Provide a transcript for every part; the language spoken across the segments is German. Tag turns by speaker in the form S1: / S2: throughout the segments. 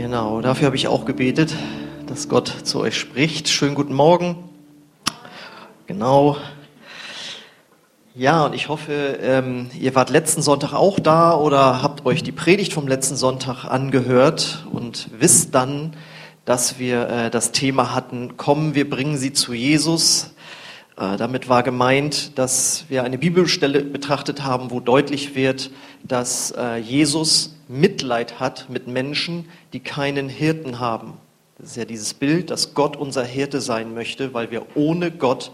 S1: Genau, dafür habe ich auch gebetet, dass Gott zu euch spricht. Schönen guten Morgen. Genau. Ja, und ich hoffe, ähm, ihr wart letzten Sonntag auch da oder habt euch die Predigt vom letzten Sonntag angehört und wisst dann, dass wir äh, das Thema hatten, kommen, wir bringen sie zu Jesus. Äh, damit war gemeint, dass wir eine Bibelstelle betrachtet haben, wo deutlich wird, dass äh, Jesus Mitleid hat mit Menschen, die keinen Hirten haben. Das ist ja dieses Bild, dass Gott unser Hirte sein möchte, weil wir ohne Gott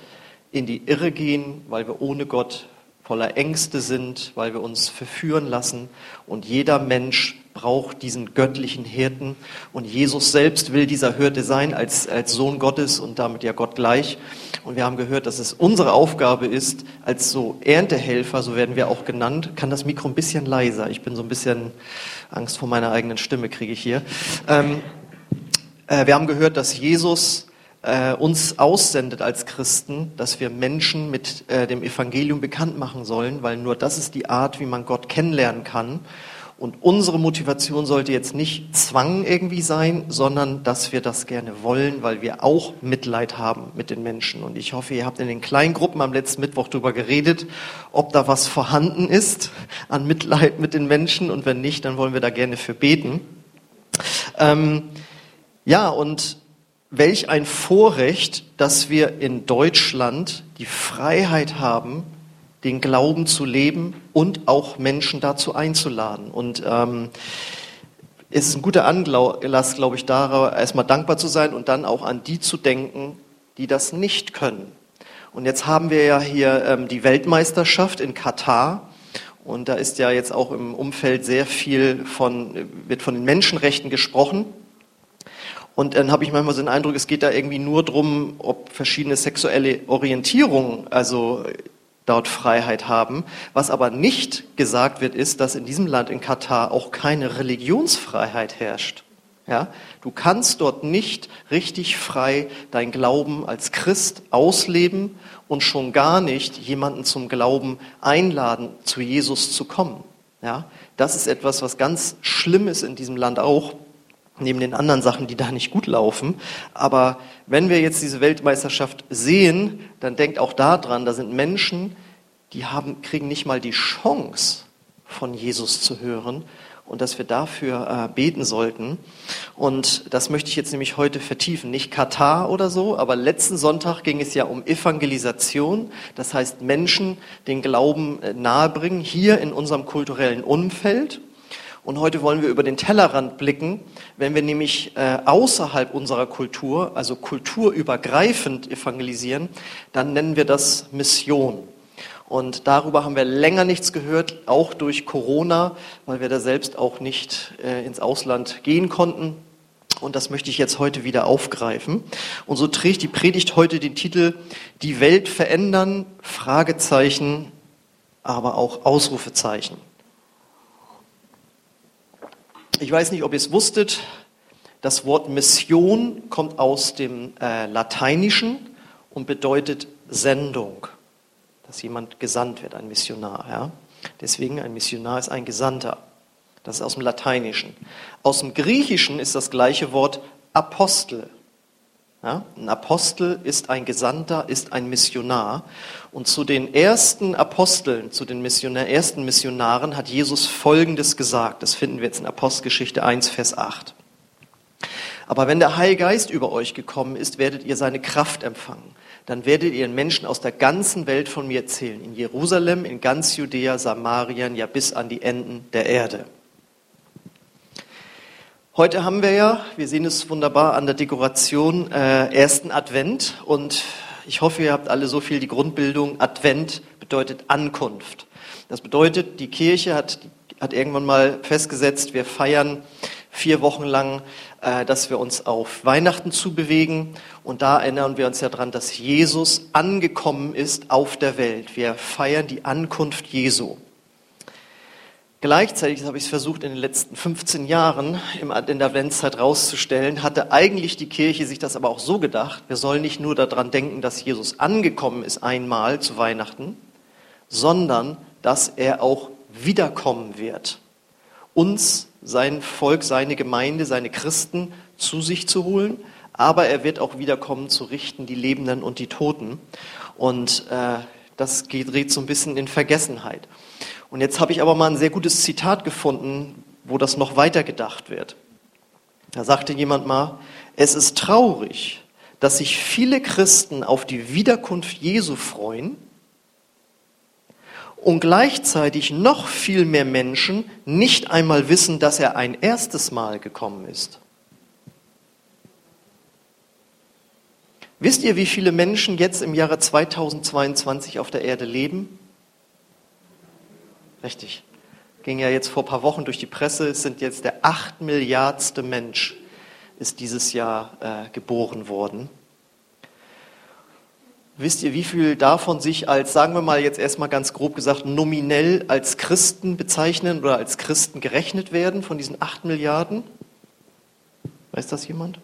S1: in die Irre gehen, weil wir ohne Gott voller Ängste sind, weil wir uns verführen lassen. Und jeder Mensch braucht diesen göttlichen Hirten. Und Jesus selbst will dieser Hirte sein als, als Sohn Gottes und damit ja Gott gleich. Und wir haben gehört, dass es unsere Aufgabe ist, als so Erntehelfer, so werden wir auch genannt. Kann das Mikro ein bisschen leiser? Ich bin so ein bisschen Angst vor meiner eigenen Stimme kriege ich hier. Ähm, äh, wir haben gehört, dass Jesus äh, uns aussendet als Christen, dass wir Menschen mit äh, dem Evangelium bekannt machen sollen, weil nur das ist die Art, wie man Gott kennenlernen kann. Und unsere Motivation sollte jetzt nicht Zwang irgendwie sein, sondern dass wir das gerne wollen, weil wir auch Mitleid haben mit den Menschen. Und ich hoffe, ihr habt in den Kleingruppen am letzten Mittwoch darüber geredet, ob da was vorhanden ist an Mitleid mit den Menschen. Und wenn nicht, dann wollen wir da gerne für beten. Ähm, ja, und welch ein Vorrecht, dass wir in Deutschland die Freiheit haben, den Glauben zu leben und auch Menschen dazu einzuladen. Und ähm, es ist ein guter Anlass, glaube ich, darauf erstmal dankbar zu sein und dann auch an die zu denken, die das nicht können. Und jetzt haben wir ja hier ähm, die Weltmeisterschaft in Katar. Und da ist ja jetzt auch im Umfeld sehr viel von, wird von den Menschenrechten gesprochen. Und dann habe ich manchmal so den Eindruck, es geht da irgendwie nur drum, ob verschiedene sexuelle Orientierungen also dort Freiheit haben. Was aber nicht gesagt wird, ist, dass in diesem Land, in Katar, auch keine Religionsfreiheit herrscht. Ja, du kannst dort nicht richtig frei dein Glauben als Christ ausleben und schon gar nicht jemanden zum Glauben einladen, zu Jesus zu kommen. Ja, das ist etwas, was ganz schlimm ist in diesem Land auch neben den anderen Sachen, die da nicht gut laufen. Aber wenn wir jetzt diese Weltmeisterschaft sehen, dann denkt auch daran, da sind Menschen, die haben, kriegen nicht mal die Chance, von Jesus zu hören und dass wir dafür äh, beten sollten. Und das möchte ich jetzt nämlich heute vertiefen. Nicht Katar oder so, aber letzten Sonntag ging es ja um Evangelisation. Das heißt, Menschen den Glauben äh, nahebringen, hier in unserem kulturellen Umfeld. Und heute wollen wir über den Tellerrand blicken. Wenn wir nämlich äh, außerhalb unserer Kultur, also kulturübergreifend evangelisieren, dann nennen wir das Mission. Und darüber haben wir länger nichts gehört, auch durch Corona, weil wir da selbst auch nicht äh, ins Ausland gehen konnten. Und das möchte ich jetzt heute wieder aufgreifen. Und so trägt die Predigt heute den Titel Die Welt verändern, Fragezeichen, aber auch Ausrufezeichen. Ich weiß nicht, ob ihr es wusstet, das Wort Mission kommt aus dem äh, Lateinischen und bedeutet Sendung, dass jemand gesandt wird, ein Missionar. Ja? Deswegen ein Missionar ist ein Gesandter. Das ist aus dem Lateinischen. Aus dem Griechischen ist das gleiche Wort Apostel. Ja, ein Apostel ist ein Gesandter, ist ein Missionar. Und zu den ersten Aposteln, zu den Missionar, ersten Missionaren hat Jesus Folgendes gesagt. Das finden wir jetzt in Apostelgeschichte 1, Vers 8. Aber wenn der Heilige Geist über euch gekommen ist, werdet ihr seine Kraft empfangen. Dann werdet ihr den Menschen aus der ganzen Welt von mir erzählen. In Jerusalem, in ganz Judäa, Samarien, ja bis an die Enden der Erde. Heute haben wir ja, wir sehen es wunderbar an der Dekoration, äh, ersten Advent und ich hoffe, ihr habt alle so viel die Grundbildung. Advent bedeutet Ankunft. Das bedeutet, die Kirche hat, hat irgendwann mal festgesetzt, wir feiern vier Wochen lang, äh, dass wir uns auf Weihnachten zubewegen. Und da erinnern wir uns ja dran, dass Jesus angekommen ist auf der Welt. Wir feiern die Ankunft Jesu. Gleichzeitig, habe ich versucht in den letzten 15 Jahren in der Adventszeit rauszustellen, hatte eigentlich die Kirche sich das aber auch so gedacht, wir sollen nicht nur daran denken, dass Jesus angekommen ist einmal zu Weihnachten, sondern dass er auch wiederkommen wird. uns, sein Volk, seine Gemeinde, seine Christen zu sich zu holen, aber er wird auch wiederkommen zu richten die Lebenden und die Toten. Und äh, das gerät so ein bisschen in Vergessenheit. Und jetzt habe ich aber mal ein sehr gutes Zitat gefunden, wo das noch weiter gedacht wird. Da sagte jemand mal, es ist traurig, dass sich viele Christen auf die Wiederkunft Jesu freuen und gleichzeitig noch viel mehr Menschen nicht einmal wissen, dass er ein erstes Mal gekommen ist. Wisst ihr, wie viele Menschen jetzt im Jahre 2022 auf der Erde leben? Richtig. Ging ja jetzt vor ein paar Wochen durch die Presse. Es sind jetzt der acht Milliardste Mensch ist dieses Jahr äh, geboren worden. Wisst ihr, wie viel davon sich als, sagen wir mal jetzt erstmal ganz grob gesagt, nominell als Christen bezeichnen oder als Christen gerechnet werden von diesen acht Milliarden? Weiß das jemand?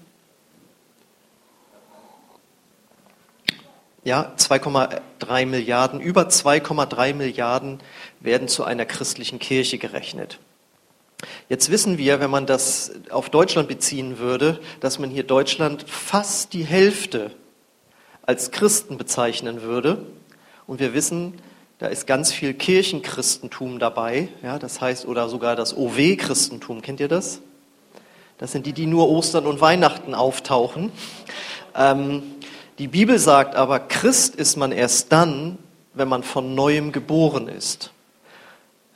S1: Ja, 2,3 Milliarden, über 2,3 Milliarden werden zu einer christlichen Kirche gerechnet. Jetzt wissen wir, wenn man das auf Deutschland beziehen würde, dass man hier Deutschland fast die Hälfte als Christen bezeichnen würde. Und wir wissen, da ist ganz viel Kirchenchristentum dabei, ja, das heißt, oder sogar das OW-Christentum. Kennt ihr das? Das sind die, die nur Ostern und Weihnachten auftauchen. Ähm, die Bibel sagt aber, Christ ist man erst dann, wenn man von neuem geboren ist.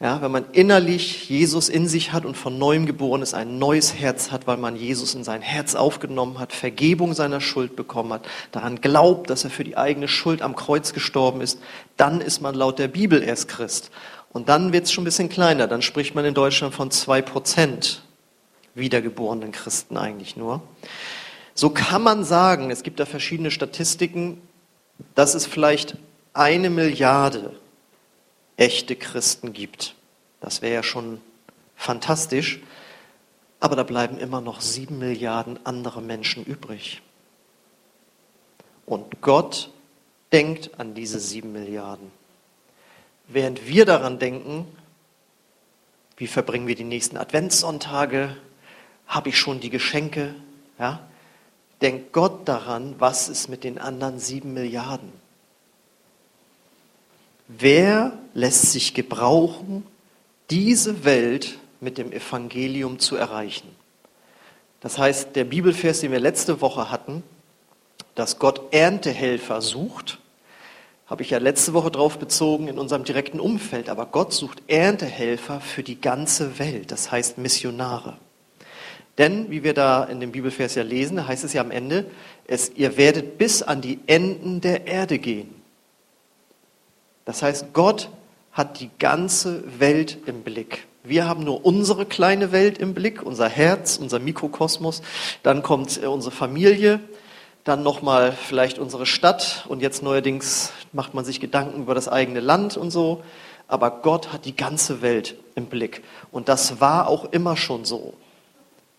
S1: Ja, wenn man innerlich Jesus in sich hat und von neuem geboren ist, ein neues Herz hat, weil man Jesus in sein Herz aufgenommen hat, Vergebung seiner Schuld bekommen hat, daran glaubt, dass er für die eigene Schuld am Kreuz gestorben ist, dann ist man laut der Bibel erst Christ. Und dann wird es schon ein bisschen kleiner. Dann spricht man in Deutschland von zwei Prozent wiedergeborenen Christen eigentlich nur. So kann man sagen, es gibt da verschiedene Statistiken, dass es vielleicht eine Milliarde echte Christen gibt. Das wäre ja schon fantastisch. Aber da bleiben immer noch sieben Milliarden andere Menschen übrig. Und Gott denkt an diese sieben Milliarden. Während wir daran denken, wie verbringen wir die nächsten Adventssonntage, habe ich schon die Geschenke, ja, denkt Gott daran, was ist mit den anderen sieben Milliarden? Wer lässt sich gebrauchen, diese Welt mit dem Evangelium zu erreichen? Das heißt, der Bibelvers, den wir letzte Woche hatten, dass Gott Erntehelfer sucht, habe ich ja letzte Woche drauf bezogen in unserem direkten Umfeld, aber Gott sucht Erntehelfer für die ganze Welt, das heißt Missionare. Denn, wie wir da in dem Bibelvers ja lesen, heißt es ja am Ende, es, ihr werdet bis an die Enden der Erde gehen. Das heißt, Gott hat die ganze Welt im Blick. Wir haben nur unsere kleine Welt im Blick, unser Herz, unser Mikrokosmos. Dann kommt äh, unsere Familie, dann nochmal vielleicht unsere Stadt und jetzt neuerdings macht man sich Gedanken über das eigene Land und so. Aber Gott hat die ganze Welt im Blick. Und das war auch immer schon so.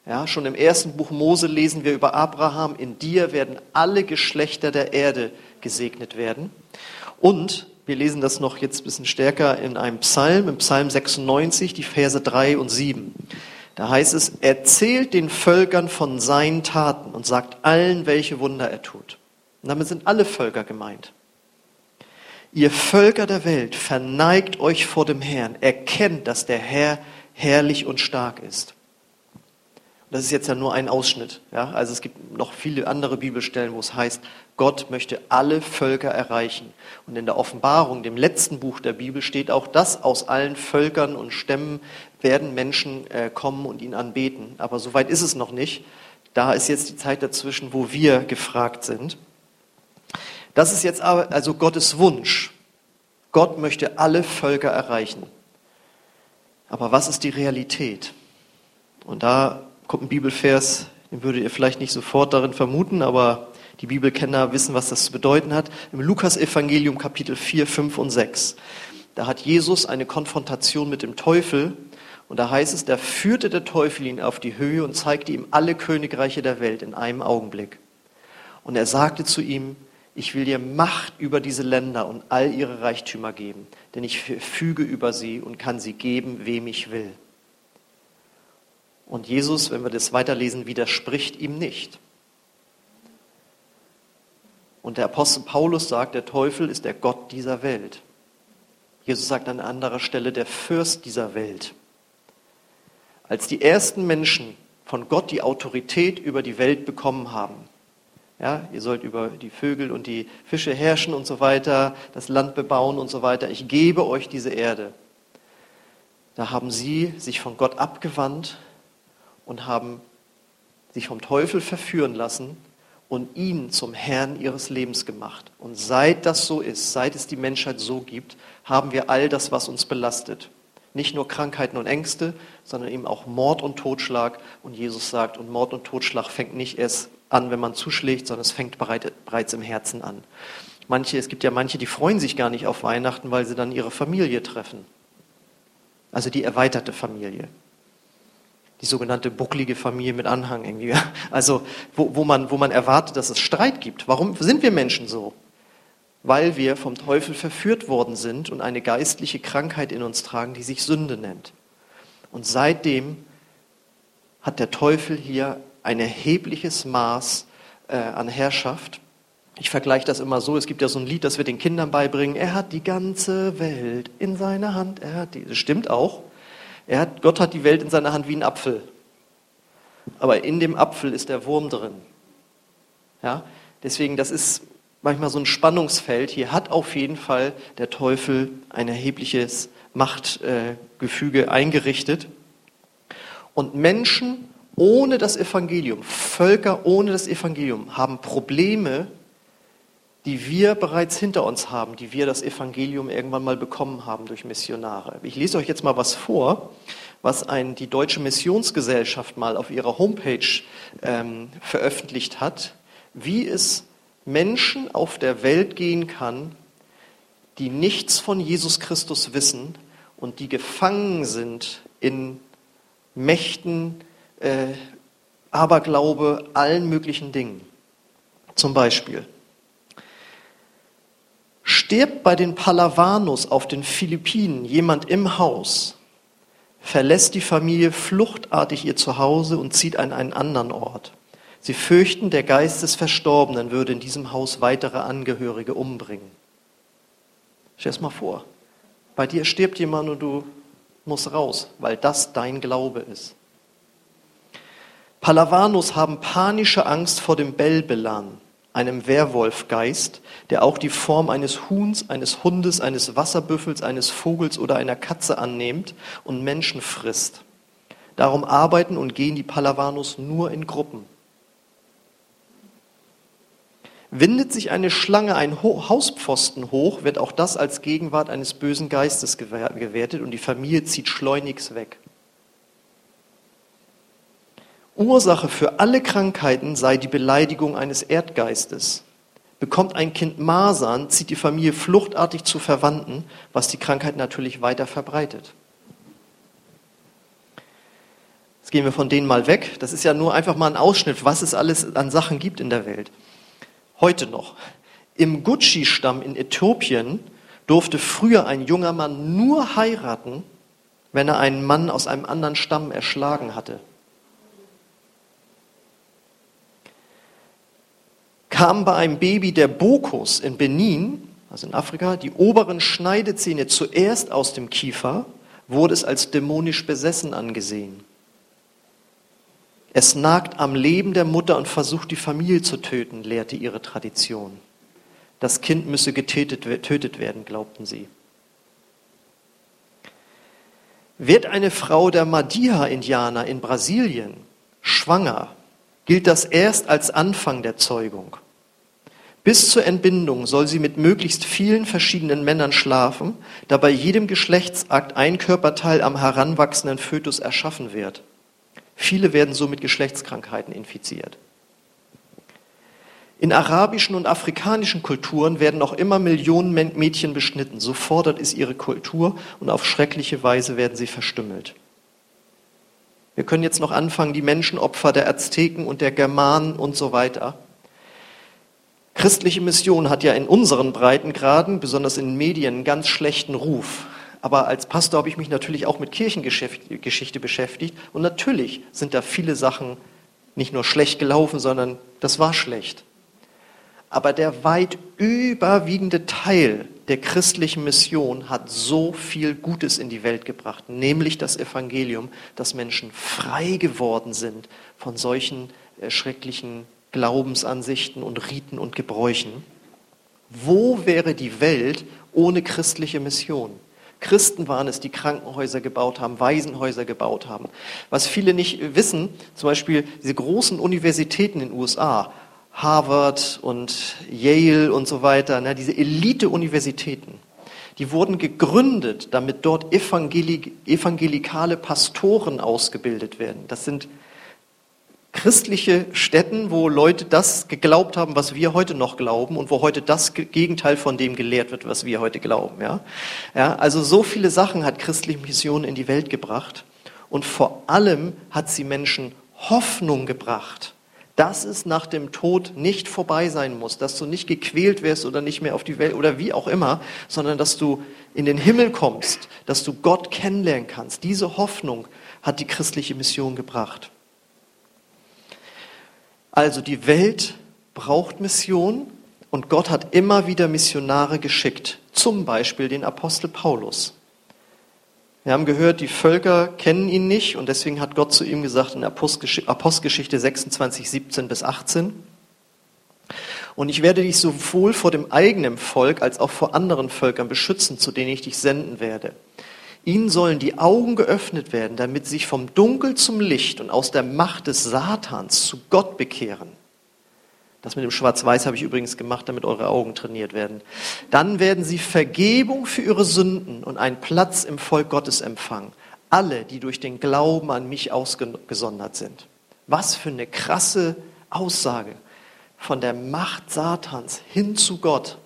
S1: Ja, schon im ersten Buch Mose lesen wir über Abraham, in dir werden alle Geschlechter der Erde gesegnet werden. Und wir lesen das noch jetzt ein bisschen stärker in einem Psalm, im Psalm 96, die Verse 3 und 7. Da heißt es, erzählt den Völkern von seinen Taten und sagt allen, welche Wunder er tut. Und damit sind alle Völker gemeint. Ihr Völker der Welt, verneigt euch vor dem Herrn, erkennt, dass der Herr herrlich und stark ist. Das ist jetzt ja nur ein Ausschnitt. Ja? Also es gibt noch viele andere Bibelstellen, wo es heißt, Gott möchte alle Völker erreichen. Und in der Offenbarung, dem letzten Buch der Bibel, steht auch, dass aus allen Völkern und Stämmen werden Menschen äh, kommen und ihn anbeten. Aber so weit ist es noch nicht. Da ist jetzt die Zeit dazwischen, wo wir gefragt sind. Das ist jetzt aber also Gottes Wunsch. Gott möchte alle Völker erreichen. Aber was ist die Realität? Und da kommt ein Bibelvers, den würdet ihr vielleicht nicht sofort darin vermuten, aber die Bibelkenner wissen, was das zu bedeuten hat. Im Lukas-Evangelium Kapitel 4, 5 und 6. Da hat Jesus eine Konfrontation mit dem Teufel und da heißt es, da führte der Teufel ihn auf die Höhe und zeigte ihm alle Königreiche der Welt in einem Augenblick. Und er sagte zu ihm, ich will dir Macht über diese Länder und all ihre Reichtümer geben, denn ich füge über sie und kann sie geben, wem ich will. Und Jesus, wenn wir das weiterlesen, widerspricht ihm nicht. Und der Apostel Paulus sagt, der Teufel ist der Gott dieser Welt. Jesus sagt an anderer Stelle, der Fürst dieser Welt. Als die ersten Menschen von Gott die Autorität über die Welt bekommen haben, ja, ihr sollt über die Vögel und die Fische herrschen und so weiter, das Land bebauen und so weiter. Ich gebe euch diese Erde. Da haben sie sich von Gott abgewandt und haben sich vom Teufel verführen lassen und ihn zum Herrn ihres Lebens gemacht. Und seit das so ist, seit es die Menschheit so gibt, haben wir all das, was uns belastet. Nicht nur Krankheiten und Ängste, sondern eben auch Mord und Totschlag. Und Jesus sagt, und Mord und Totschlag fängt nicht erst an, wenn man zuschlägt, sondern es fängt bereits im Herzen an. Manche, es gibt ja manche, die freuen sich gar nicht auf Weihnachten, weil sie dann ihre Familie treffen. Also die erweiterte Familie. Die sogenannte bucklige Familie mit Anhang irgendwie. Also wo, wo, man, wo man erwartet, dass es Streit gibt. Warum sind wir Menschen so? Weil wir vom Teufel verführt worden sind und eine geistliche Krankheit in uns tragen, die sich Sünde nennt. Und seitdem hat der Teufel hier ein erhebliches Maß äh, an Herrschaft. Ich vergleiche das immer so, es gibt ja so ein Lied, das wir den Kindern beibringen, er hat die ganze Welt in seiner Hand, er hat die, das stimmt auch, er hat, Gott hat die Welt in seiner Hand wie ein Apfel, aber in dem Apfel ist der Wurm drin. Ja? Deswegen, das ist manchmal so ein Spannungsfeld, hier hat auf jeden Fall der Teufel ein erhebliches Machtgefüge eingerichtet und Menschen ohne das Evangelium, Völker ohne das Evangelium haben Probleme, die wir bereits hinter uns haben, die wir das Evangelium irgendwann mal bekommen haben durch Missionare. Ich lese euch jetzt mal was vor, was ein, die Deutsche Missionsgesellschaft mal auf ihrer Homepage ähm, veröffentlicht hat, wie es Menschen auf der Welt gehen kann, die nichts von Jesus Christus wissen und die gefangen sind in Mächten, äh, Aberglaube, allen möglichen Dingen. Zum Beispiel, stirbt bei den Palawanos auf den Philippinen jemand im Haus, verlässt die Familie fluchtartig ihr Zuhause und zieht an einen anderen Ort. Sie fürchten, der Geist des Verstorbenen würde in diesem Haus weitere Angehörige umbringen. Stell es mal vor. Bei dir stirbt jemand und du musst raus, weil das dein Glaube ist. Palawanos haben panische Angst vor dem Belbelan, einem Werwolfgeist, der auch die Form eines Huhns, eines Hundes, eines Wasserbüffels, eines Vogels oder einer Katze annimmt und Menschen frisst. Darum arbeiten und gehen die Palawanos nur in Gruppen. Windet sich eine Schlange ein Hauspfosten hoch, wird auch das als Gegenwart eines bösen Geistes gewertet und die Familie zieht schleunigst weg. Ursache für alle Krankheiten sei die Beleidigung eines Erdgeistes. Bekommt ein Kind Masern, zieht die Familie fluchtartig zu Verwandten, was die Krankheit natürlich weiter verbreitet. Jetzt gehen wir von denen mal weg. Das ist ja nur einfach mal ein Ausschnitt, was es alles an Sachen gibt in der Welt. Heute noch. Im Gucci-Stamm in Äthiopien durfte früher ein junger Mann nur heiraten, wenn er einen Mann aus einem anderen Stamm erschlagen hatte. Kam bei einem Baby der Bokus in Benin, also in Afrika, die oberen Schneidezähne zuerst aus dem Kiefer, wurde es als dämonisch besessen angesehen. Es nagt am Leben der Mutter und versucht die Familie zu töten, lehrte ihre Tradition. Das Kind müsse getötet werden, glaubten sie. Wird eine Frau der Madiha-Indianer in Brasilien schwanger, gilt das erst als Anfang der Zeugung. Bis zur Entbindung soll sie mit möglichst vielen verschiedenen Männern schlafen, da bei jedem Geschlechtsakt ein Körperteil am heranwachsenden Fötus erschaffen wird. Viele werden so mit Geschlechtskrankheiten infiziert. In arabischen und afrikanischen Kulturen werden noch immer Millionen Mädchen beschnitten. So fordert es ihre Kultur und auf schreckliche Weise werden sie verstümmelt. Wir können jetzt noch anfangen, die Menschenopfer der Azteken und der Germanen und so weiter Christliche Mission hat ja in unseren Breitengraden, besonders in Medien, einen ganz schlechten Ruf. aber als Pastor habe ich mich natürlich auch mit Kirchengeschichte beschäftigt und natürlich sind da viele Sachen nicht nur schlecht gelaufen, sondern das war schlecht. Aber der weit überwiegende Teil der christlichen Mission hat so viel Gutes in die Welt gebracht, nämlich das Evangelium, dass Menschen frei geworden sind von solchen äh, schrecklichen Glaubensansichten und Riten und Gebräuchen. Wo wäre die Welt ohne christliche Mission? Christen waren es, die Krankenhäuser gebaut haben, Waisenhäuser gebaut haben. Was viele nicht wissen, zum Beispiel diese großen Universitäten in den USA, Harvard und Yale und so weiter, ne, diese Elite-Universitäten, die wurden gegründet, damit dort evangelik evangelikale Pastoren ausgebildet werden. Das sind christliche Städten, wo Leute das geglaubt haben, was wir heute noch glauben und wo heute das Gegenteil von dem gelehrt wird, was wir heute glauben. Ja? Ja, also so viele Sachen hat christliche Mission in die Welt gebracht und vor allem hat sie Menschen Hoffnung gebracht, dass es nach dem Tod nicht vorbei sein muss, dass du nicht gequält wirst oder nicht mehr auf die Welt oder wie auch immer, sondern dass du in den Himmel kommst, dass du Gott kennenlernen kannst. Diese Hoffnung hat die christliche Mission gebracht. Also die Welt braucht Mission und Gott hat immer wieder Missionare geschickt, zum Beispiel den Apostel Paulus. Wir haben gehört, die Völker kennen ihn nicht und deswegen hat Gott zu ihm gesagt in Apostelgeschichte 26, 17 bis 18, und ich werde dich sowohl vor dem eigenen Volk als auch vor anderen Völkern beschützen, zu denen ich dich senden werde. Ihnen sollen die Augen geöffnet werden, damit sie sich vom Dunkel zum Licht und aus der Macht des Satans zu Gott bekehren. Das mit dem Schwarz-Weiß habe ich übrigens gemacht, damit eure Augen trainiert werden. Dann werden sie Vergebung für ihre Sünden und einen Platz im Volk Gottes empfangen. Alle, die durch den Glauben an mich ausgesondert sind. Was für eine krasse Aussage von der Macht Satans hin zu Gott.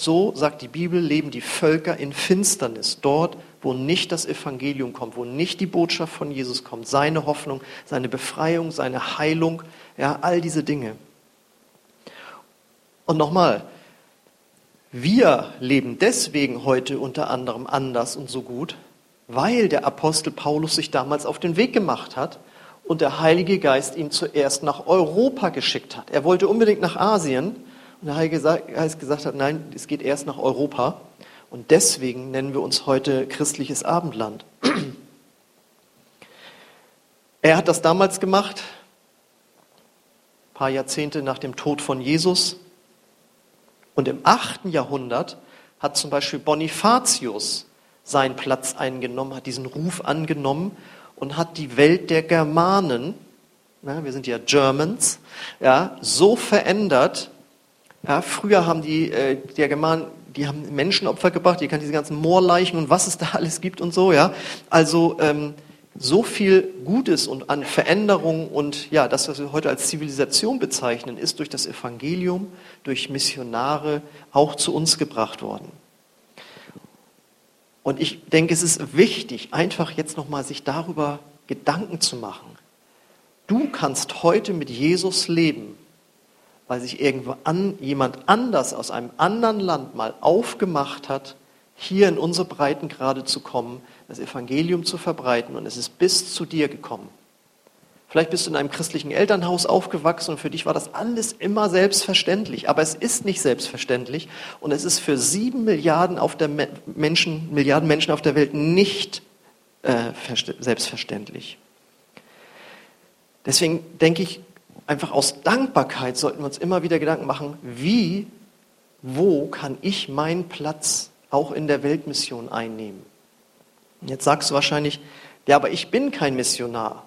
S1: So, sagt die Bibel, leben die Völker in Finsternis, dort, wo nicht das Evangelium kommt, wo nicht die Botschaft von Jesus kommt, seine Hoffnung, seine Befreiung, seine Heilung, ja, all diese Dinge. Und nochmal, wir leben deswegen heute unter anderem anders und so gut, weil der Apostel Paulus sich damals auf den Weg gemacht hat und der Heilige Geist ihn zuerst nach Europa geschickt hat. Er wollte unbedingt nach Asien, und Geist gesagt hat, nein, es geht erst nach Europa. Und deswegen nennen wir uns heute christliches Abendland. Er hat das damals gemacht, ein paar Jahrzehnte nach dem Tod von Jesus. Und im 8. Jahrhundert hat zum Beispiel Bonifatius seinen Platz eingenommen, hat diesen Ruf angenommen und hat die Welt der Germanen, na, wir sind ja Germans, ja, so verändert, ja, früher haben die, äh, der Germanen, die haben Menschenopfer gebracht, ihr kennt diese ganzen Moorleichen und was es da alles gibt und so, ja. Also ähm, so viel Gutes und an Veränderung und ja, das, was wir heute als Zivilisation bezeichnen, ist durch das Evangelium, durch Missionare auch zu uns gebracht worden. Und ich denke, es ist wichtig, einfach jetzt nochmal sich darüber Gedanken zu machen. Du kannst heute mit Jesus leben weil sich irgendwo an, jemand anders aus einem anderen Land mal aufgemacht hat, hier in unsere Breitengrade zu kommen, das Evangelium zu verbreiten und es ist bis zu dir gekommen. Vielleicht bist du in einem christlichen Elternhaus aufgewachsen und für dich war das alles immer selbstverständlich. Aber es ist nicht selbstverständlich und es ist für sieben Milliarden, auf der Menschen, Milliarden Menschen auf der Welt nicht äh, selbstverständlich. Deswegen denke ich, einfach aus Dankbarkeit sollten wir uns immer wieder Gedanken machen, wie, wo kann ich meinen Platz auch in der Weltmission einnehmen? Jetzt sagst du wahrscheinlich, ja, aber ich bin kein Missionar.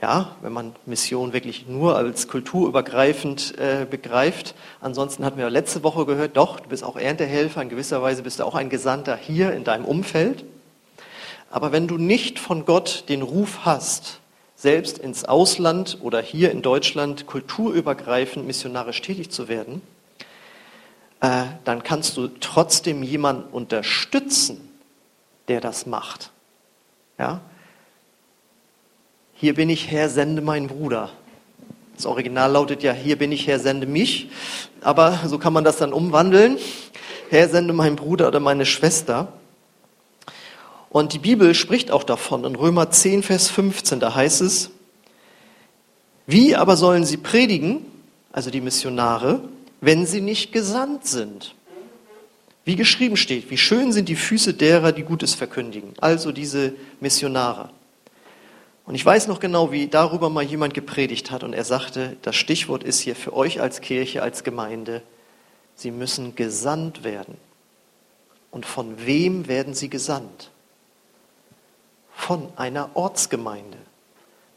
S1: Ja, wenn man Mission wirklich nur als kulturübergreifend äh, begreift. Ansonsten hatten wir letzte Woche gehört, doch, du bist auch Erntehelfer, in gewisser Weise bist du auch ein Gesandter hier in deinem Umfeld. Aber wenn du nicht von Gott den Ruf hast, selbst ins Ausland oder hier in Deutschland kulturübergreifend missionarisch tätig zu werden, äh, dann kannst du trotzdem jemanden unterstützen, der das macht. Ja? Hier bin ich Herr, sende meinen Bruder. Das Original lautet ja, hier bin ich Herr, sende mich. Aber so kann man das dann umwandeln. Herr, sende meinen Bruder oder meine Schwester. Und die Bibel spricht auch davon. In Römer 10, Vers 15, da heißt es, wie aber sollen sie predigen, also die Missionare, wenn sie nicht gesandt sind? Wie geschrieben steht, wie schön sind die Füße derer, die Gutes verkündigen, also diese Missionare. Und ich weiß noch genau, wie darüber mal jemand gepredigt hat und er sagte, das Stichwort ist hier für euch als Kirche, als Gemeinde, sie müssen gesandt werden. Und von wem werden sie gesandt? Von einer Ortsgemeinde.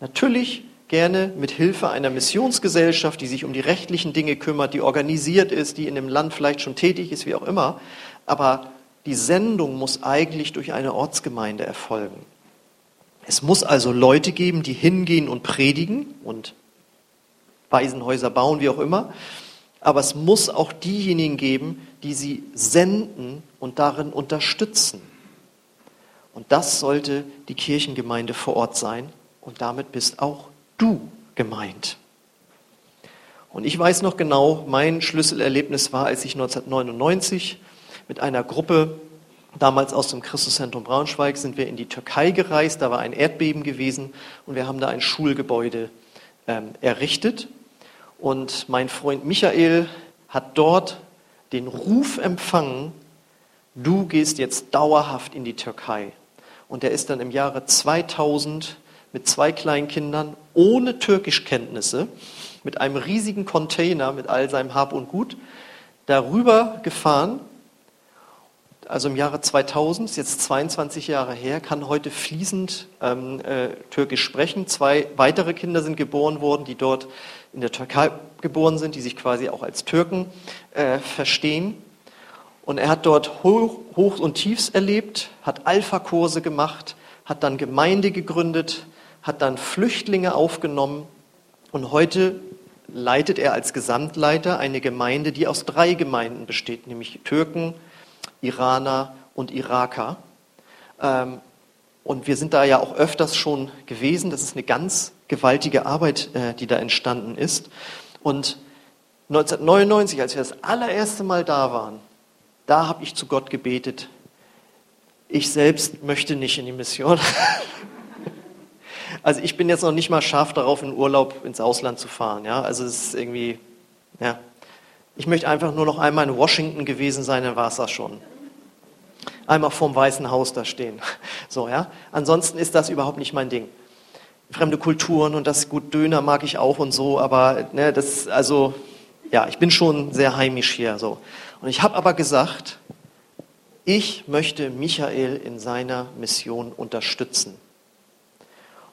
S1: Natürlich gerne mit Hilfe einer Missionsgesellschaft, die sich um die rechtlichen Dinge kümmert, die organisiert ist, die in dem Land vielleicht schon tätig ist, wie auch immer. Aber die Sendung muss eigentlich durch eine Ortsgemeinde erfolgen. Es muss also Leute geben, die hingehen und predigen und Waisenhäuser bauen, wie auch immer. Aber es muss auch diejenigen geben, die sie senden und darin unterstützen. Und das sollte die Kirchengemeinde vor Ort sein. Und damit bist auch du gemeint. Und ich weiß noch genau, mein Schlüsselerlebnis war, als ich 1999 mit einer Gruppe Damals aus dem Christuszentrum Braunschweig sind wir in die Türkei gereist, da war ein Erdbeben gewesen und wir haben da ein Schulgebäude ähm, errichtet. Und mein Freund Michael hat dort den Ruf empfangen, du gehst jetzt dauerhaft in die Türkei. Und er ist dann im Jahre 2000 mit zwei kleinen Kindern ohne Türkischkenntnisse, mit einem riesigen Container mit all seinem Hab und Gut, darüber gefahren also im Jahre 2000, ist jetzt 22 Jahre her, kann heute fließend ähm, äh, Türkisch sprechen. Zwei weitere Kinder sind geboren worden, die dort in der Türkei geboren sind, die sich quasi auch als Türken äh, verstehen. Und er hat dort Hoch, Hoch und Tiefs erlebt, hat Alpha-Kurse gemacht, hat dann Gemeinde gegründet, hat dann Flüchtlinge aufgenommen und heute leitet er als Gesamtleiter eine Gemeinde, die aus drei Gemeinden besteht, nämlich Türken, Iraner und Iraker. Ähm, und wir sind da ja auch öfters schon gewesen. Das ist eine ganz gewaltige Arbeit, äh, die da entstanden ist. Und 1999, als wir das allererste Mal da waren, da habe ich zu Gott gebetet, ich selbst möchte nicht in die Mission. also ich bin jetzt noch nicht mal scharf darauf, in Urlaub ins Ausland zu fahren. Ja? Also es ist irgendwie, ja. Ich möchte einfach nur noch einmal in Washington gewesen sein, dann war es das schon einmal vorm Weißen Haus da stehen. So, ja. Ansonsten ist das überhaupt nicht mein Ding. Fremde Kulturen und das gut Döner mag ich auch und so, aber ne, das, also, ja, ich bin schon sehr heimisch hier, so. Und ich habe aber gesagt, ich möchte Michael in seiner Mission unterstützen.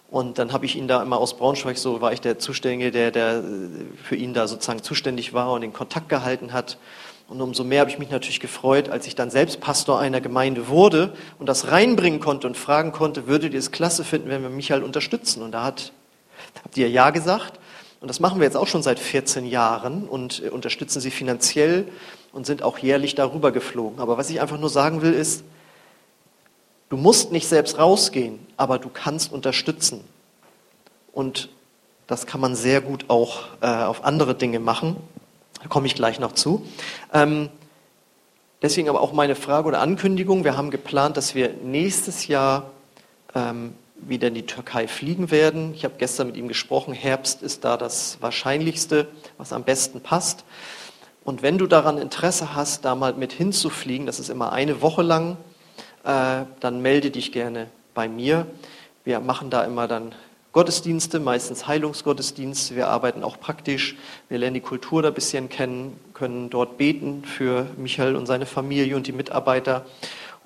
S1: Und dann habe ich ihn da immer aus Braunschweig, so war ich der Zuständige, der, der für ihn da sozusagen zuständig war und den Kontakt gehalten hat. Und umso mehr habe ich mich natürlich gefreut, als ich dann selbst Pastor einer Gemeinde wurde und das reinbringen konnte und fragen konnte, würdet ihr es klasse finden, wenn wir Michael unterstützen? Und da hat, habt ihr Ja gesagt. Und das machen wir jetzt auch schon seit 14 Jahren und unterstützen sie finanziell und sind auch jährlich darüber geflogen. Aber was ich einfach nur sagen will, ist, du musst nicht selbst rausgehen, aber du kannst unterstützen. Und das kann man sehr gut auch äh, auf andere Dinge machen. Da komme ich gleich noch zu. Ähm, deswegen aber auch meine Frage oder Ankündigung. Wir haben geplant, dass wir nächstes Jahr ähm, wieder in die Türkei fliegen werden. Ich habe gestern mit ihm gesprochen. Herbst ist da das Wahrscheinlichste, was am besten passt. Und wenn du daran Interesse hast, da mal mit hinzufliegen, das ist immer eine Woche lang, äh, dann melde dich gerne bei mir. Wir machen da immer dann Gottesdienste, meistens Heilungsgottesdienste. Wir arbeiten auch praktisch. Wir lernen die Kultur da ein bisschen kennen, können dort beten für Michael und seine Familie und die Mitarbeiter.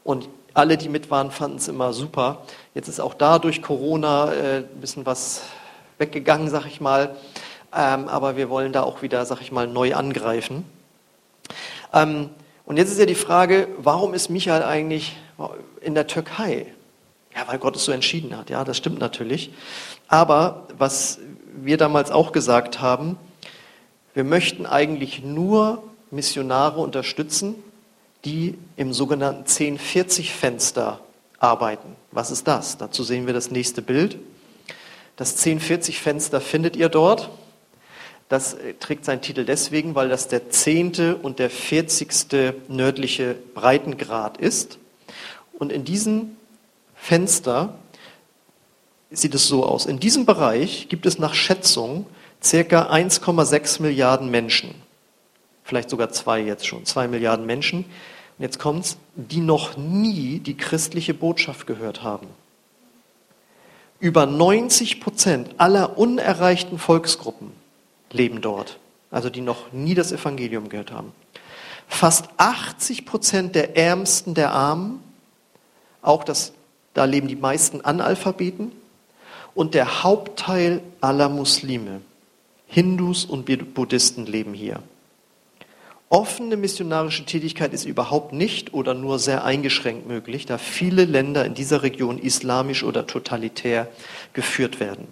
S1: Und alle, die mit waren, fanden es immer super. Jetzt ist auch da durch Corona äh, ein bisschen was weggegangen, sag ich mal. Ähm, aber wir wollen da auch wieder, sag ich mal, neu angreifen. Ähm, und jetzt ist ja die Frage, warum ist Michael eigentlich in der Türkei? Ja, weil Gott es so entschieden hat. Ja, das stimmt natürlich. Aber was wir damals auch gesagt haben, wir möchten eigentlich nur Missionare unterstützen, die im sogenannten 1040-Fenster arbeiten. Was ist das? Dazu sehen wir das nächste Bild. Das 1040-Fenster findet ihr dort. Das äh, trägt seinen Titel deswegen, weil das der zehnte und der vierzigste nördliche Breitengrad ist. Und in diesem Fenster sieht es so aus. In diesem Bereich gibt es nach Schätzung circa 1,6 Milliarden Menschen. Vielleicht sogar zwei jetzt schon, zwei Milliarden Menschen. Und jetzt kommt's, die noch nie die christliche Botschaft gehört haben. Über 90 Prozent aller unerreichten Volksgruppen leben dort, also die noch nie das Evangelium gehört haben. Fast 80 Prozent der Ärmsten der Armen, auch das, da leben die meisten Analphabeten, und der Hauptteil aller Muslime, Hindus und Buddhisten leben hier. Offene missionarische Tätigkeit ist überhaupt nicht oder nur sehr eingeschränkt möglich, da viele Länder in dieser Region islamisch oder totalitär geführt werden.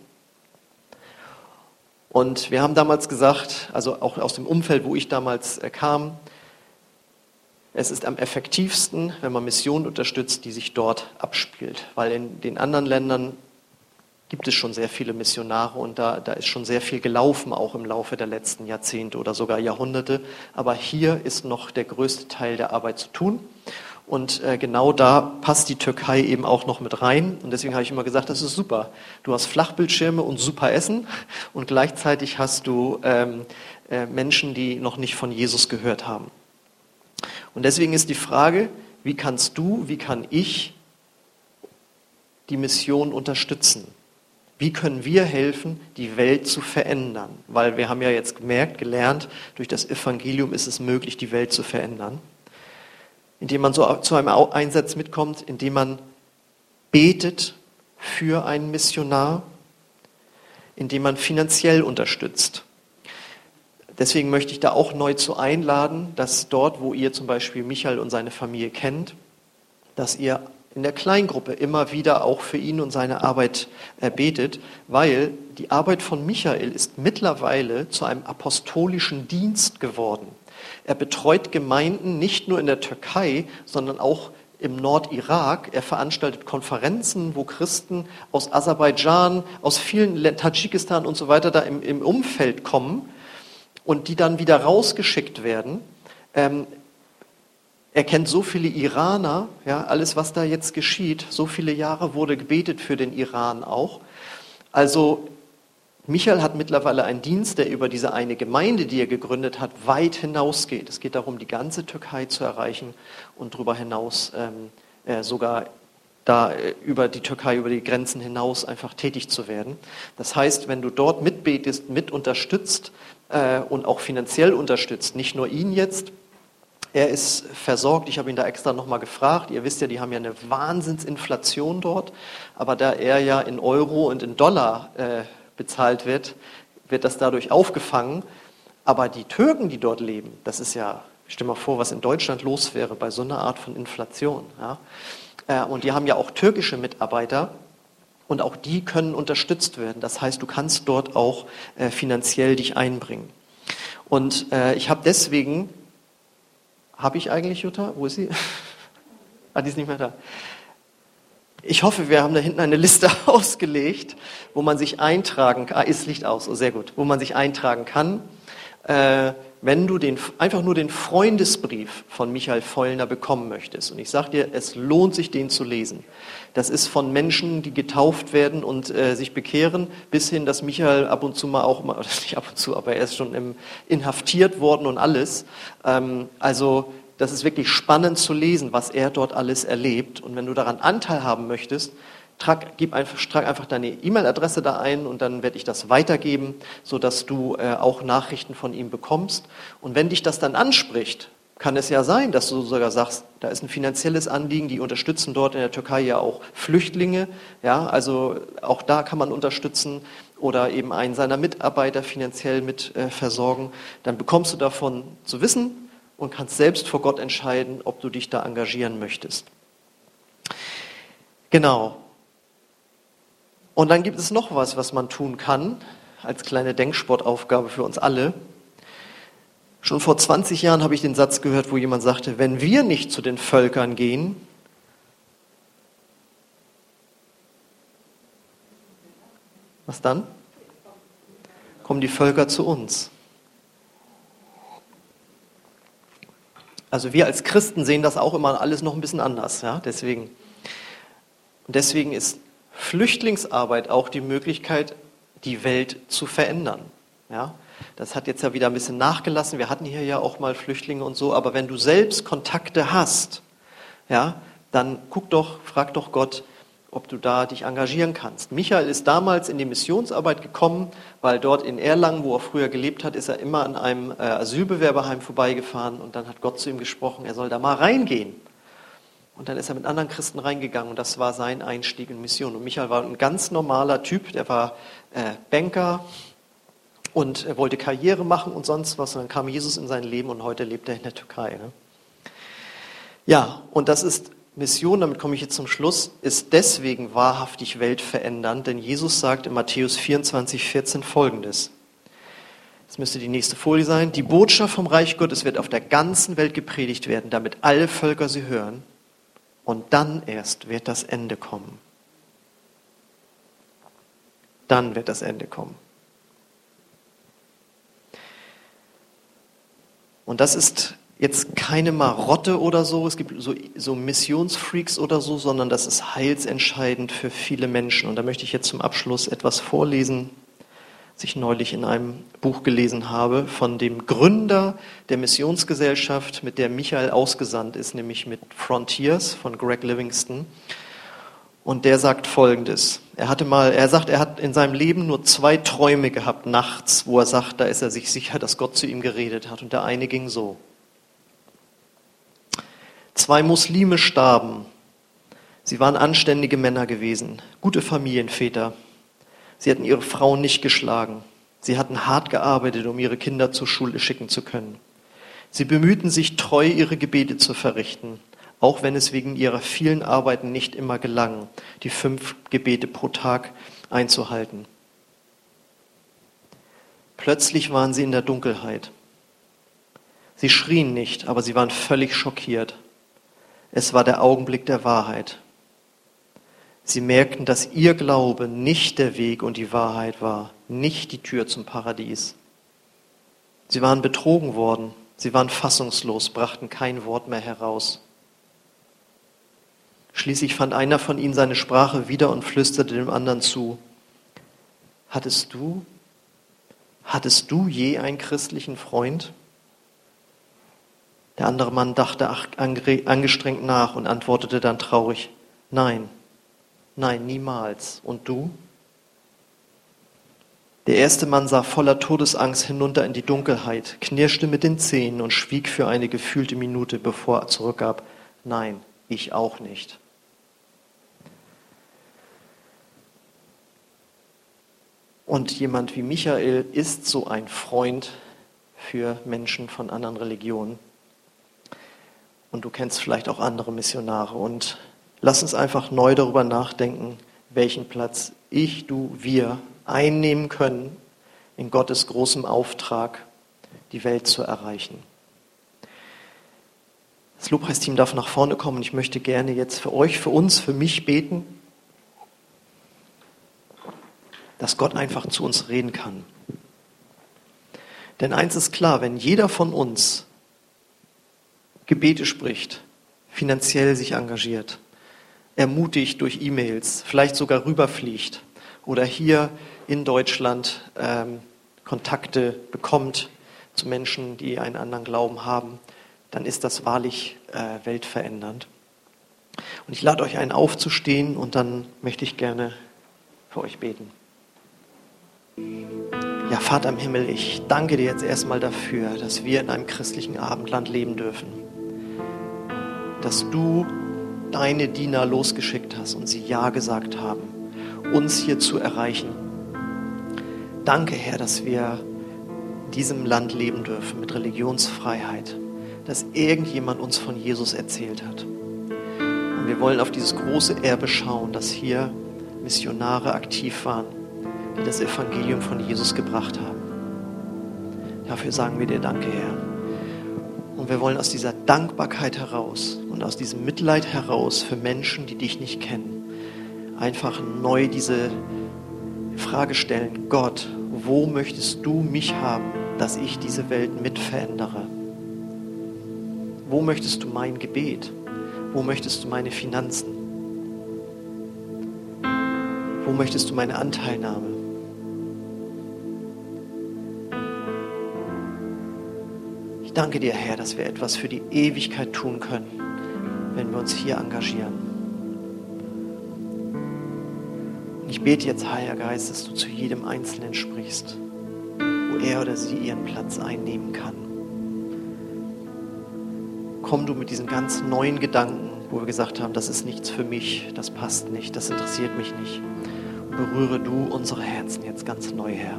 S1: Und wir haben damals gesagt, also auch aus dem Umfeld, wo ich damals äh, kam, es ist am effektivsten, wenn man Missionen unterstützt, die sich dort abspielt. Weil in den anderen Ländern gibt es schon sehr viele Missionare und da, da ist schon sehr viel gelaufen, auch im Laufe der letzten Jahrzehnte oder sogar Jahrhunderte. Aber hier ist noch der größte Teil der Arbeit zu tun. Und äh, genau da passt die Türkei eben auch noch mit rein. Und deswegen habe ich immer gesagt, das ist super. Du hast Flachbildschirme und super Essen und gleichzeitig hast du ähm, äh, Menschen, die noch nicht von Jesus gehört haben. Und deswegen ist die Frage, wie kannst du, wie kann ich die Mission unterstützen? Wie können wir helfen, die Welt zu verändern? Weil wir haben ja jetzt gemerkt, gelernt, durch das Evangelium ist es möglich, die Welt zu verändern. Indem man so zu einem Einsatz mitkommt, indem man betet für einen Missionar, indem man finanziell unterstützt. Deswegen möchte ich da auch neu zu einladen, dass dort, wo ihr zum Beispiel Michael und seine Familie kennt, dass ihr in der Kleingruppe immer wieder auch für ihn und seine Arbeit betet, weil die Arbeit von Michael ist mittlerweile zu einem apostolischen Dienst geworden. Er betreut Gemeinden nicht nur in der Türkei, sondern auch im Nordirak. Er veranstaltet Konferenzen, wo Christen aus Aserbaidschan, aus vielen Tadschikistan und so weiter da im, im Umfeld kommen und die dann wieder rausgeschickt werden. Ähm, er kennt so viele Iraner, ja, alles, was da jetzt geschieht. So viele Jahre wurde gebetet für den Iran auch. Also Michael hat mittlerweile einen Dienst, der über diese eine Gemeinde, die er gegründet hat, weit hinausgeht. Es geht darum, die ganze Türkei zu erreichen und darüber hinaus ähm, äh, sogar da äh, über die Türkei, über die Grenzen hinaus einfach tätig zu werden. Das heißt, wenn du dort mitbetest, mit unterstützt äh, und auch finanziell unterstützt, nicht nur ihn jetzt, er ist versorgt. Ich habe ihn da extra nochmal gefragt. Ihr wisst ja, die haben ja eine Wahnsinnsinflation dort. Aber da er ja in Euro und in Dollar äh, bezahlt wird, wird das dadurch aufgefangen. Aber die Türken, die dort leben, das ist ja, stell mal vor, was in Deutschland los wäre bei so einer Art von Inflation. Ja? Äh, und die haben ja auch türkische Mitarbeiter. Und auch die können unterstützt werden. Das heißt, du kannst dort auch äh, finanziell dich einbringen. Und äh, ich habe deswegen habe ich eigentlich Jutta? Wo ist sie? ah, die ist nicht mehr da. Ich hoffe, wir haben da hinten eine Liste ausgelegt, wo man sich eintragen kann. Ah, ist Licht aus, oh, sehr gut. Wo man sich eintragen kann. Äh, wenn du den, einfach nur den Freundesbrief von Michael Vollner bekommen möchtest. Und ich sage dir, es lohnt sich, den zu lesen. Das ist von Menschen, die getauft werden und äh, sich bekehren, bis hin, dass Michael ab und zu mal auch, mal, nicht ab und zu, aber er ist schon im, inhaftiert worden und alles. Ähm, also das ist wirklich spannend zu lesen, was er dort alles erlebt. Und wenn du daran Anteil haben möchtest, trag, gib einfach, trag einfach deine E-Mail-Adresse da ein und dann werde ich das weitergeben, sodass du äh, auch Nachrichten von ihm bekommst. Und wenn dich das dann anspricht, kann es ja sein, dass du sogar sagst, da ist ein finanzielles Anliegen, die unterstützen dort in der Türkei ja auch Flüchtlinge, ja, also auch da kann man unterstützen oder eben einen seiner Mitarbeiter finanziell mit äh, versorgen, dann bekommst du davon zu wissen und kannst selbst vor Gott entscheiden, ob du dich da engagieren möchtest. Genau. Und dann gibt es noch was, was man tun kann, als kleine Denksportaufgabe für uns alle. Schon vor 20 Jahren habe ich den Satz gehört, wo jemand sagte, wenn wir nicht zu den Völkern gehen, was dann? kommen die Völker zu uns. Also wir als Christen sehen das auch immer alles noch ein bisschen anders. Ja? Deswegen, und deswegen ist Flüchtlingsarbeit auch die Möglichkeit, die Welt zu verändern. Ja? Das hat jetzt ja wieder ein bisschen nachgelassen. Wir hatten hier ja auch mal Flüchtlinge und so. Aber wenn du selbst Kontakte hast, ja, dann guck doch, frag doch Gott, ob du da dich engagieren kannst. Michael ist damals in die Missionsarbeit gekommen, weil dort in Erlangen, wo er früher gelebt hat, ist er immer an einem äh, Asylbewerberheim vorbeigefahren und dann hat Gott zu ihm gesprochen, er soll da mal reingehen. Und dann ist er mit anderen Christen reingegangen und das war sein Einstieg in Mission. Und Michael war ein ganz normaler Typ, der war äh, Banker und er wollte Karriere machen und sonst was. Und dann kam Jesus in sein Leben und heute lebt er in der Türkei. Ne? Ja, und das ist Mission, damit komme ich jetzt zum Schluss, ist deswegen wahrhaftig weltverändernd, denn Jesus sagt in Matthäus 24, 14 folgendes. Das müsste die nächste Folie sein. Die Botschaft vom Reich Gottes wird auf der ganzen Welt gepredigt werden, damit alle Völker sie hören. Und dann erst wird das Ende kommen. Dann wird das Ende kommen. Und das ist jetzt keine Marotte oder so, es gibt so, so Missionsfreaks oder so, sondern das ist heilsentscheidend für viele Menschen. Und da möchte ich jetzt zum Abschluss etwas vorlesen, was ich neulich in einem Buch gelesen habe, von dem Gründer der Missionsgesellschaft, mit der Michael ausgesandt ist, nämlich mit Frontiers von Greg Livingston. Und der sagt Folgendes. Er hatte mal, er sagt, er hat in seinem Leben nur zwei Träume gehabt nachts, wo er sagt, da ist er sich sicher, dass Gott zu ihm geredet hat. Und der eine ging so. Zwei Muslime starben. Sie waren anständige Männer gewesen, gute Familienväter. Sie hatten ihre Frauen nicht geschlagen. Sie hatten hart gearbeitet, um ihre Kinder zur Schule schicken zu können. Sie bemühten sich treu, ihre Gebete zu verrichten, auch wenn es wegen ihrer vielen Arbeiten nicht immer gelang, die fünf Gebete pro Tag einzuhalten. Plötzlich waren sie in der Dunkelheit. Sie schrien nicht, aber sie waren völlig schockiert. Es war der Augenblick der Wahrheit. Sie merkten, dass ihr Glaube nicht der Weg und die Wahrheit war, nicht die Tür zum Paradies. Sie waren betrogen worden, sie waren fassungslos, brachten kein Wort mehr heraus. Schließlich fand einer von ihnen seine Sprache wieder und flüsterte dem anderen zu. Hattest du, hattest du je einen christlichen Freund? Der andere Mann dachte angestrengt nach und antwortete dann traurig, nein, nein, niemals. Und du? Der erste Mann sah voller Todesangst hinunter in die Dunkelheit, knirschte mit den Zähnen und schwieg für eine gefühlte Minute, bevor er zurückgab, nein, ich auch nicht. Und jemand wie Michael ist so ein Freund für Menschen von anderen Religionen und du kennst vielleicht auch andere Missionare. Und lass uns einfach neu darüber nachdenken, welchen Platz ich, du, wir einnehmen können in Gottes großem Auftrag, die Welt zu erreichen. Das Lobpreisteam darf nach vorne kommen. Ich möchte gerne jetzt für euch, für uns, für mich beten, dass Gott einfach zu uns reden kann. Denn eins ist klar, wenn jeder von uns Gebete spricht, finanziell sich engagiert, ermutigt durch E-Mails, vielleicht sogar rüberfliegt oder hier in Deutschland ähm, Kontakte bekommt zu Menschen, die einen anderen Glauben haben, dann ist das wahrlich äh, weltverändernd. Und ich lade euch ein, aufzustehen und dann möchte ich gerne für euch beten. Ja, Vater im Himmel, ich danke dir jetzt erstmal dafür, dass wir in einem christlichen Abendland leben dürfen dass du deine Diener losgeschickt hast und sie Ja gesagt haben, uns hier zu erreichen. Danke, Herr, dass wir in diesem Land leben dürfen mit Religionsfreiheit, dass irgendjemand uns von Jesus erzählt hat. Und wir wollen auf dieses große Erbe schauen, dass hier Missionare aktiv waren, die das Evangelium von Jesus gebracht haben. Dafür sagen wir dir Danke, Herr. Und wir wollen aus dieser Dankbarkeit heraus und aus diesem Mitleid heraus für Menschen, die dich nicht kennen, einfach neu diese Frage stellen, Gott, wo möchtest du mich haben, dass ich diese Welt mit verändere? Wo möchtest du mein Gebet? Wo möchtest du meine Finanzen? Wo möchtest du meine Anteilnahme? Ich danke dir, Herr, dass wir etwas für die Ewigkeit tun können, wenn wir uns hier engagieren. Ich bete jetzt, Heiliger Geist, dass du zu jedem Einzelnen sprichst, wo er oder sie ihren Platz einnehmen kann komm du mit diesen ganz neuen Gedanken, wo wir gesagt haben, das ist nichts für mich, das passt nicht, das interessiert mich nicht. Berühre du unsere Herzen jetzt ganz neu, Herr.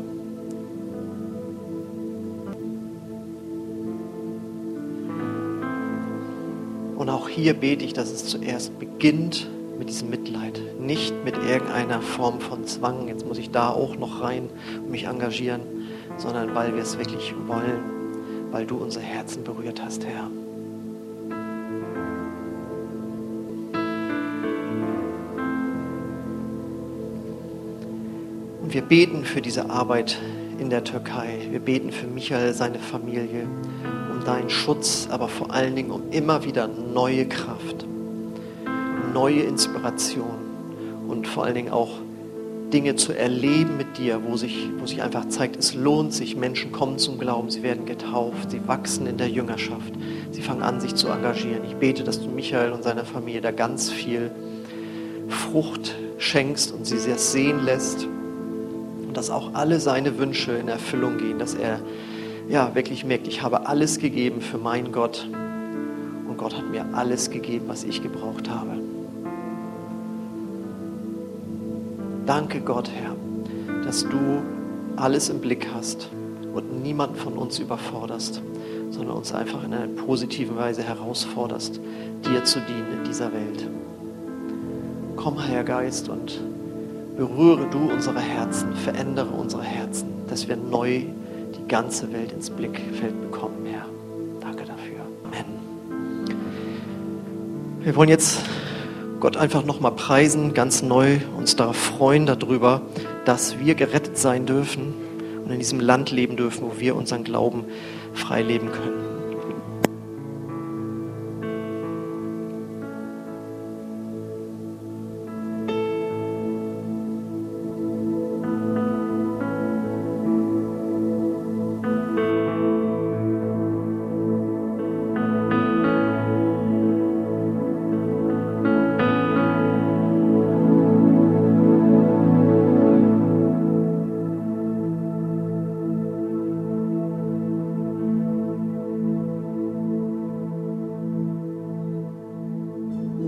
S1: Hier bete ich, dass es zuerst beginnt mit diesem Mitleid, nicht mit irgendeiner Form von Zwang, jetzt muss ich da auch noch rein und mich engagieren, sondern weil wir es wirklich wollen, weil du unser Herzen berührt hast, Herr. wir beten für diese Arbeit in der Türkei. Wir beten für Michael, seine Familie, um deinen Schutz, aber vor allen Dingen um immer wieder neue Kraft, neue Inspiration und vor allen Dingen auch Dinge zu erleben mit dir, wo sich, wo sich einfach zeigt, es lohnt sich. Menschen kommen zum Glauben, sie werden getauft, sie wachsen in der Jüngerschaft, sie fangen an, sich zu engagieren. Ich bete, dass du Michael und seiner Familie da ganz viel Frucht schenkst und sie sehr sehen lässt und dass auch alle seine Wünsche in Erfüllung gehen, dass er ja wirklich merkt, ich habe alles gegeben für meinen Gott und Gott hat mir alles gegeben, was ich gebraucht habe. Danke Gott, Herr, dass du alles im Blick hast und niemanden von uns überforderst, sondern uns einfach in einer positiven Weise herausforderst, dir zu dienen in dieser Welt. Komm, Herr Geist, und berühre du unsere Herzen, verändere unsere Herzen, dass wir neu die ganze Welt ins Blickfeld bekommen, Herr. Danke dafür. Amen. Wir wollen jetzt Gott einfach nochmal preisen, ganz neu uns darauf freuen darüber, dass wir gerettet sein dürfen und in diesem Land leben dürfen, wo wir unseren Glauben frei leben können.